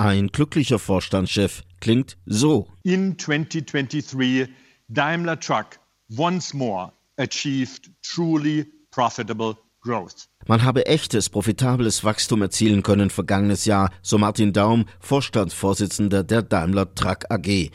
Ein glücklicher Vorstandschef klingt so. In 2023, Daimler Truck once more achieved truly profitable growth. Man habe echtes, profitables Wachstum erzielen können vergangenes Jahr, so Martin Daum, Vorstandsvorsitzender der Daimler Truck AG.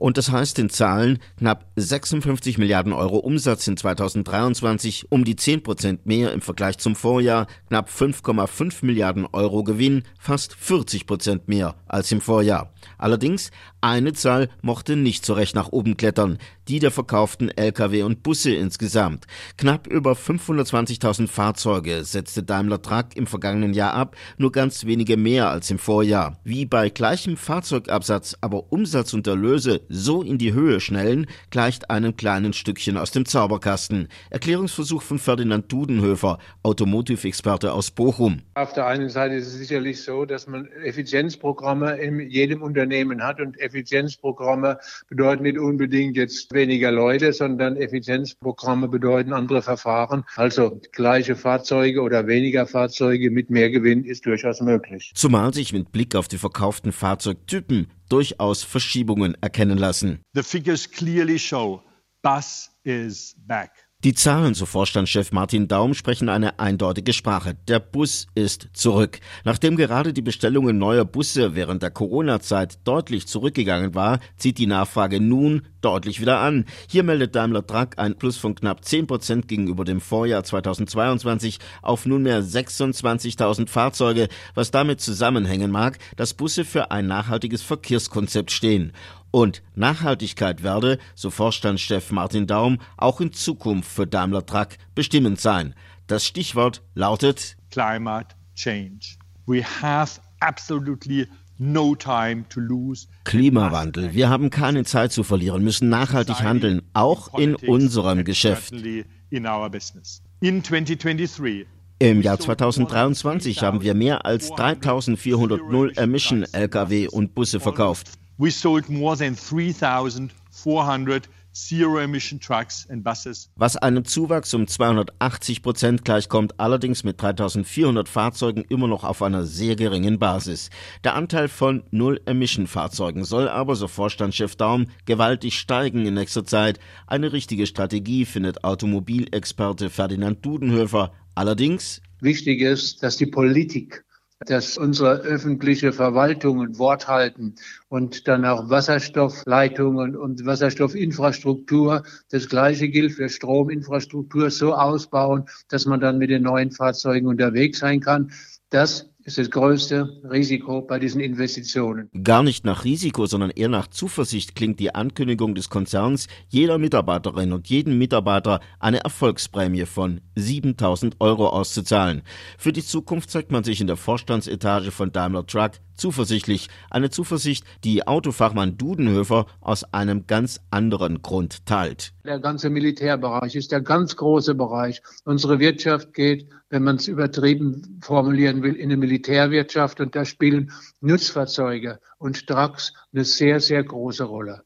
Und das heißt in Zahlen knapp 56 Milliarden Euro Umsatz in 2023, um die 10 Prozent mehr im Vergleich zum Vorjahr, knapp 5,5 Milliarden Euro Gewinn, fast 40 Prozent mehr als im Vorjahr. Allerdings, eine Zahl mochte nicht so recht nach oben klettern, die der verkauften Lkw und Busse insgesamt. Knapp über 520.000 Fahrzeuge setzte Daimler Truck im vergangenen Jahr ab, nur ganz wenige mehr als im Vorjahr. Wie bei gleichem Fahrzeugabsatz aber Umsatz und Erlöse so in die Höhe schnellen, gleicht einem kleinen Stückchen aus dem Zauberkasten. Erklärungsversuch von Ferdinand Dudenhöfer, Automotive-Experte aus Bochum. Auf der einen Seite ist es sicherlich so, dass man Effizienzprogramme in jedem Unternehmen hat und Effizienzprogramme bedeuten nicht unbedingt jetzt weniger Leute, sondern Effizienzprogramme bedeuten andere Verfahren. Also gleiche Fahrzeuge oder weniger Fahrzeuge mit mehr Gewinn ist durchaus möglich. Zumal sich mit Blick auf die verkauften Fahrzeugtypen durchaus Verschiebungen erkennen lassen. The figures clearly show bus is back. Die Zahlen, so Vorstandschef Martin Daum, sprechen eine eindeutige Sprache. Der Bus ist zurück. Nachdem gerade die Bestellungen neuer Busse während der Corona-Zeit deutlich zurückgegangen war, zieht die Nachfrage nun deutlich wieder an. Hier meldet Daimler Truck ein Plus von knapp 10 Prozent gegenüber dem Vorjahr 2022 auf nunmehr 26.000 Fahrzeuge, was damit zusammenhängen mag, dass Busse für ein nachhaltiges Verkehrskonzept stehen. Und Nachhaltigkeit werde, so Vorstandschef Martin Daum, auch in Zukunft für Daimler Truck bestimmend sein. Das Stichwort lautet Climate Change. We have absolutely no time to lose. Klimawandel. Wir haben keine Zeit zu verlieren, müssen nachhaltig handeln, auch in unserem Geschäft. In our business. In 2023 im Jahr 2023 haben wir mehr als 3400 Null-Emission-Lkw und Busse verkauft. We sold more than 3,400 Zero-Emission Trucks and Buses. Was einem Zuwachs um 280 Prozent gleichkommt, allerdings mit 3400 Fahrzeugen immer noch auf einer sehr geringen Basis. Der Anteil von Null-Emission-Fahrzeugen soll aber, so Vorstandschef Daum, gewaltig steigen in nächster Zeit. Eine richtige Strategie findet Automobilexperte Ferdinand Dudenhöfer. Allerdings Wichtig ist, dass die Politik dass unsere öffentliche Verwaltungen Wort halten und dann auch Wasserstoffleitungen und Wasserstoffinfrastruktur. Das Gleiche gilt für Strominfrastruktur so ausbauen, dass man dann mit den neuen Fahrzeugen unterwegs sein kann. Das ist das größte Risiko bei diesen Investitionen. Gar nicht nach Risiko, sondern eher nach Zuversicht klingt die Ankündigung des Konzerns, jeder Mitarbeiterin und jedem Mitarbeiter eine Erfolgsprämie von 7000 Euro auszuzahlen. Für die Zukunft zeigt man sich in der Vorstandsetage von Daimler Truck zuversichtlich. Eine Zuversicht, die Autofachmann Dudenhöfer aus einem ganz anderen Grund teilt. Der ganze Militärbereich ist der ganz große Bereich. Unsere Wirtschaft geht, wenn man es übertrieben formulieren will, in eine Militärwirtschaft und da spielen Nutzfahrzeuge und Trucks eine sehr, sehr große Rolle.